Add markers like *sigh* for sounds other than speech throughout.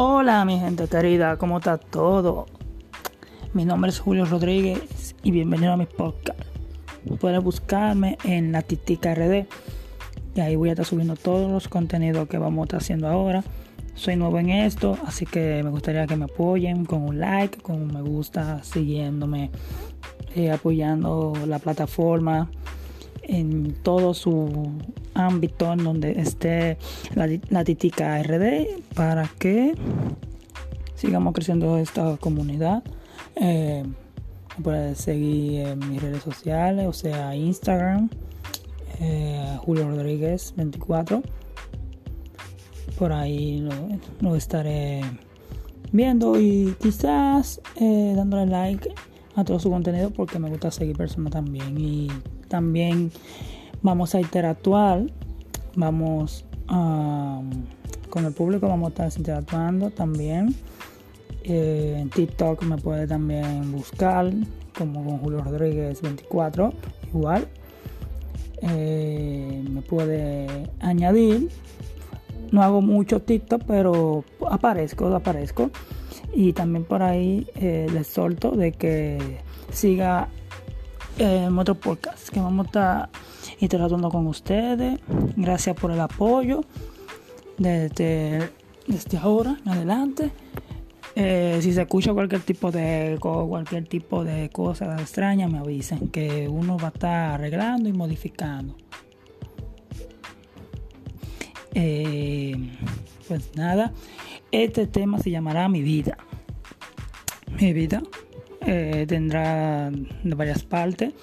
Hola mi gente querida, ¿cómo está todo? Mi nombre es Julio Rodríguez y bienvenido a mi podcast. Puedes buscarme en la Titica RD y ahí voy a estar subiendo todos los contenidos que vamos a estar haciendo ahora. Soy nuevo en esto, así que me gustaría que me apoyen con un like, con un me gusta, siguiéndome, eh, apoyando la plataforma en todo su ámbito en donde esté la, Titica RD para que sigamos creciendo esta comunidad. Eh, seguir en mis redes sociales, o sea, Instagram, eh, Julio Rodríguez 24. Por ahí lo, estaré viendo y quizás eh, dándole like a todo su contenido porque me gusta seguir personas también y también vamos a interactuar, vamos con el público, vamos a estar interactuando también. Eh, en TikTok me puede también buscar como con Julio Rodríguez 24, igual. Eh, me puede añadir. No hago mucho TikTok, pero aparezco, aparezco. Y también por ahí eh, les solto de que siga en otro podcast que vamos a estar interactuando con ustedes. Gracias por el apoyo desde, desde ahora en adelante. Eh, si se escucha cualquier tipo de cualquier tipo de cosa extraña, me avisen que uno va a estar arreglando y modificando. Eh, pues nada, este tema se llamará mi vida. Mi vida eh, tendrá de varias partes,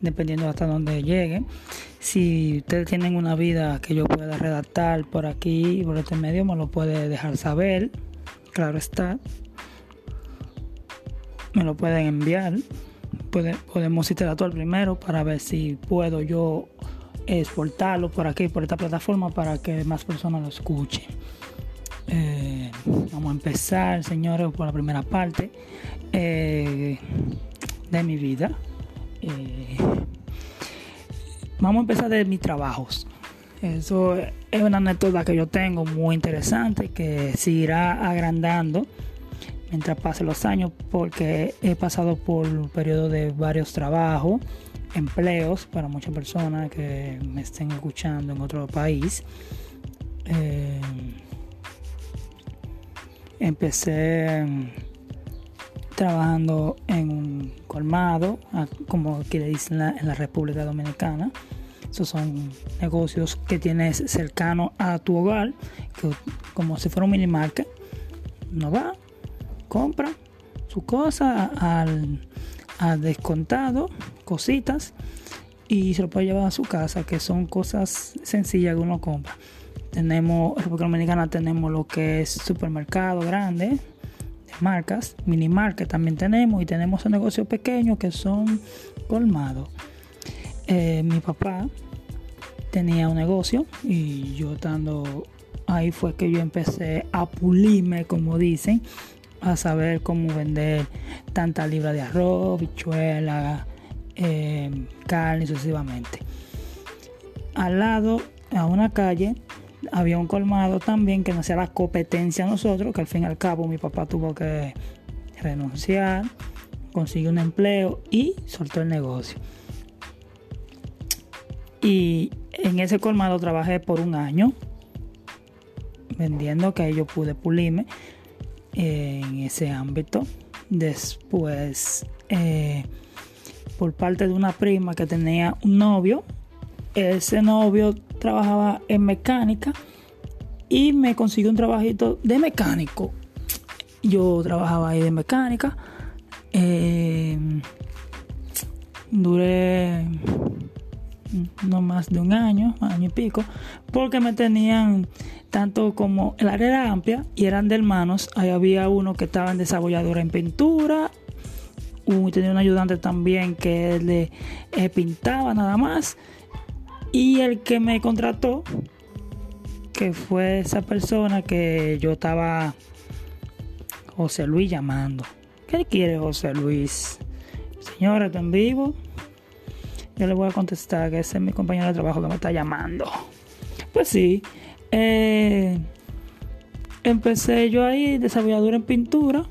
dependiendo hasta dónde llegue. Si ustedes tienen una vida que yo pueda redactar por aquí, por este medio, me lo puede dejar saber. Claro está. Me lo pueden enviar. podemos interactuar primero para ver si puedo yo exportarlo por aquí, por esta plataforma, para que más personas lo escuchen. Eh, vamos a empezar, señores, por la primera parte eh, de mi vida. Eh, vamos a empezar de mis trabajos. Eso es una anécdota que yo tengo muy interesante que se irá agrandando mientras pasen los años porque he pasado por un periodo de varios trabajos, empleos para muchas personas que me estén escuchando en otro país. Empecé trabajando en un colmado, como aquí le dicen en la, República Dominicana. Esos son negocios que tienes cercano a tu hogar, como si fuera un mini market. No va, compra su cosa al, al descontado, cositas, y se lo puede llevar a su casa, que son cosas sencillas que uno compra. Tenemos, en República Dominicana tenemos lo que es supermercado grande, de marcas, mini market también tenemos y tenemos un negocio pequeño que son colmados. Eh, mi papá tenía un negocio y yo estando ahí fue que yo empecé a pulirme, como dicen, a saber cómo vender tanta libra de arroz, bichuela, eh, carne sucesivamente. Al lado, a una calle, había un colmado también que no hacía la competencia a nosotros, que al fin y al cabo mi papá tuvo que renunciar, consiguió un empleo y soltó el negocio. Y en ese colmado trabajé por un año vendiendo que yo pude pulirme en ese ámbito. Después, eh, por parte de una prima que tenía un novio, ese novio trabajaba en mecánica y me consiguió un trabajito de mecánico. Yo trabajaba ahí de mecánica. Eh, duré no más de un año, año y pico, porque me tenían tanto como el área era amplia y eran de hermanos. Ahí había uno que estaba en desarrolladora en pintura, y tenía un ayudante también que le eh, pintaba nada más. Y el que me contrató, que fue esa persona que yo estaba, José Luis, llamando. ¿Qué quiere José Luis? Señora, ¿está en vivo? Yo le voy a contestar que ese es mi compañero de trabajo que me está llamando. Pues sí, eh, empecé yo ahí, desarrollador en pintura,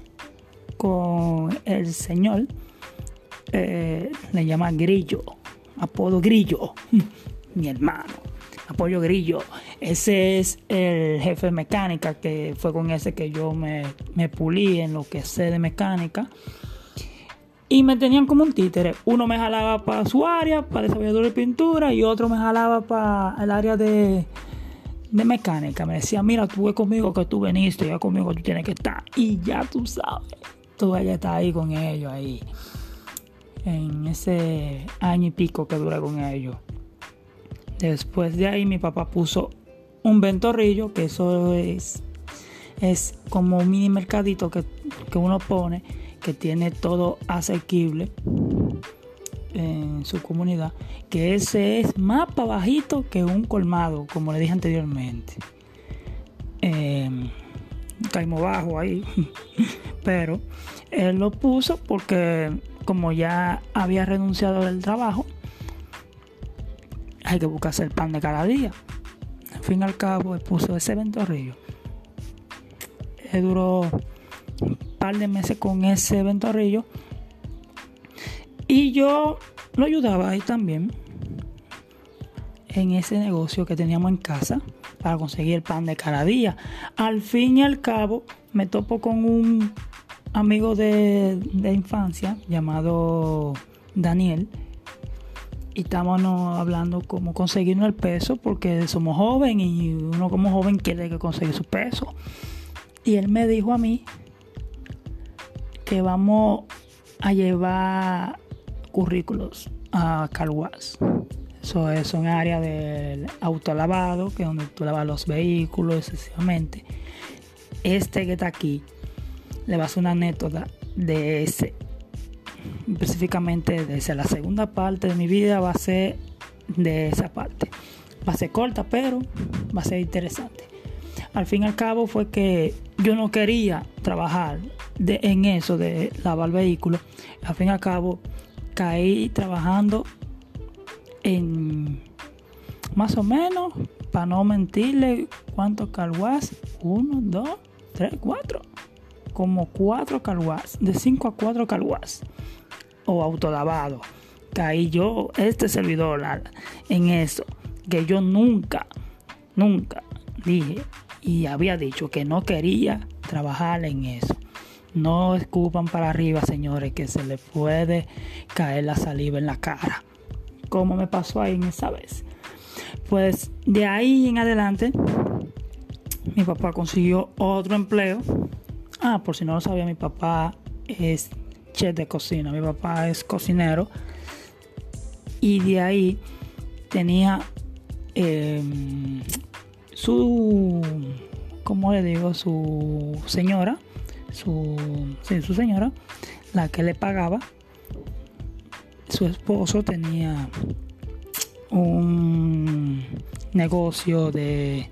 con el señor, eh, le llama Grillo, apodo Grillo, *laughs* mi hermano, apoyo Grillo. Ese es el jefe de mecánica, que fue con ese que yo me, me pulí en lo que sé de mecánica. Y me tenían como un títere. Uno me jalaba para su área, para desarrollador de pintura, y otro me jalaba para el área de, de mecánica. Me decía, mira, tú ves conmigo que tú veniste, ya conmigo tú tienes que estar. Y ya tú sabes, tú ya estás ahí con ellos, ahí. En ese año y pico que dura con ellos. Después de ahí mi papá puso un ventorrillo, que eso es, es como un mini mercadito que, que uno pone que tiene todo asequible en su comunidad, que ese es más para bajito que un colmado, como le dije anteriormente. Eh, bajo ahí, *laughs* pero él lo puso porque como ya había renunciado del trabajo, hay que buscarse el pan de cada día. Al fin y al cabo, puso ese ventorrillo. Él duró par de meses con ese ventorrillo. Y yo lo ayudaba ahí también en ese negocio que teníamos en casa para conseguir el pan de cada día. Al fin y al cabo me topo con un amigo de, de infancia llamado Daniel y estamos hablando cómo conseguir el peso porque somos jóvenes y uno como joven quiere que conseguir su peso. Y él me dijo a mí que vamos a llevar currículos a Carwas. Eso es un área del autolavado, que es donde tú lavas los vehículos excesivamente. Este que está aquí le va a hacer una anécdota de ese. Específicamente de ese. La segunda parte de mi vida va a ser de esa parte. Va a ser corta, pero va a ser interesante. Al fin y al cabo fue que yo no quería trabajar de, en eso de lavar vehículos. Al fin y al cabo caí trabajando en más o menos, para no mentirle, ¿cuántos carguas? Uno, dos, tres, cuatro. Como cuatro carguas, de cinco a cuatro carguas. O autolavado. Caí yo, este servidor, en eso. Que yo nunca, nunca dije y había dicho que no quería trabajar en eso. No escupan para arriba, señores, que se le puede caer la saliva en la cara. Como me pasó ahí en esa vez. Pues de ahí en adelante, mi papá consiguió otro empleo. Ah, por si no lo sabía, mi papá es chef de cocina. Mi papá es cocinero. Y de ahí tenía em, su, como le digo, su señora, su, su señora, la que le pagaba. Su esposo tenía un negocio de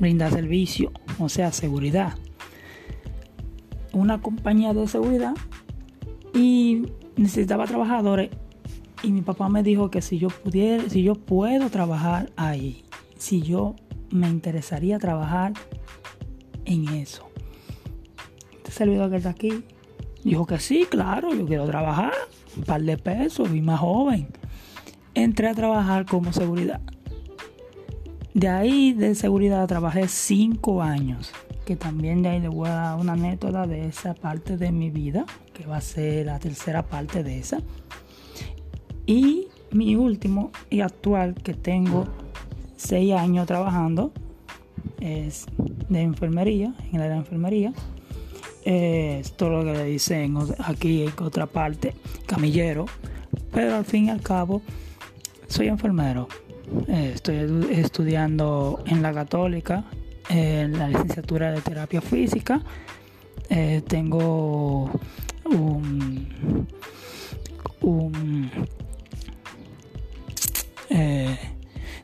brindar servicio, o sea, seguridad. Una compañía de seguridad y necesitaba trabajadores y mi papá me dijo que si yo pudiera, si yo puedo trabajar ahí, si yo me interesaría trabajar en eso. Este servidor que está aquí dijo que sí, claro, yo quiero trabajar, un par de pesos y más joven. Entré a trabajar como seguridad. De ahí de seguridad trabajé cinco años, que también de ahí le voy a dar una anécdota de esa parte de mi vida, que va a ser la tercera parte de esa. Y mi último y actual que tengo seis años trabajando es de enfermería, en de enfermería. Es todo lo que le dicen aquí en otra parte, camillero. Pero al fin y al cabo, soy enfermero. Eh, estoy estudiando en la católica, en la licenciatura de terapia física. Eh, tengo un, eh,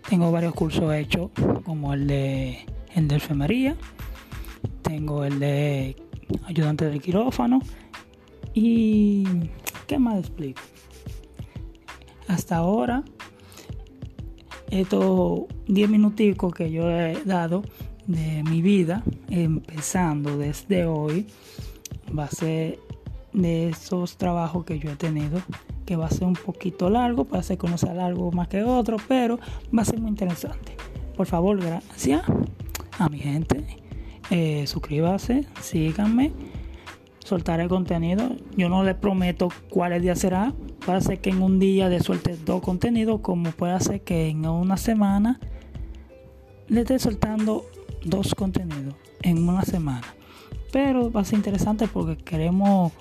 tengo varios cursos hechos, como el de, el de enfermería, tengo el de ayudante del quirófano y ¿qué más explico? Hasta ahora, estos 10 minuticos que yo he dado de mi vida, empezando desde hoy, va a ser de esos trabajos que yo he tenido, que va a ser un poquito largo, puede ser conocer algo más que otro, pero va a ser muy interesante. Por favor, gracias a mi gente. Eh, suscríbase, síganme, soltaré contenido. Yo no les prometo cuál día será. Puede ser que en un día de suelte dos contenidos, como puede ser que en una semana le esté soltando dos contenidos en una semana. Pero va a ser interesante porque queremos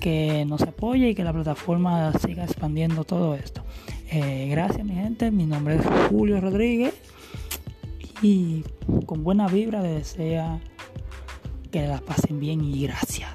que nos apoye y que la plataforma siga expandiendo todo esto. Eh, gracias mi gente, mi nombre es Julio Rodríguez y con buena vibra desea que las pasen bien y gracias.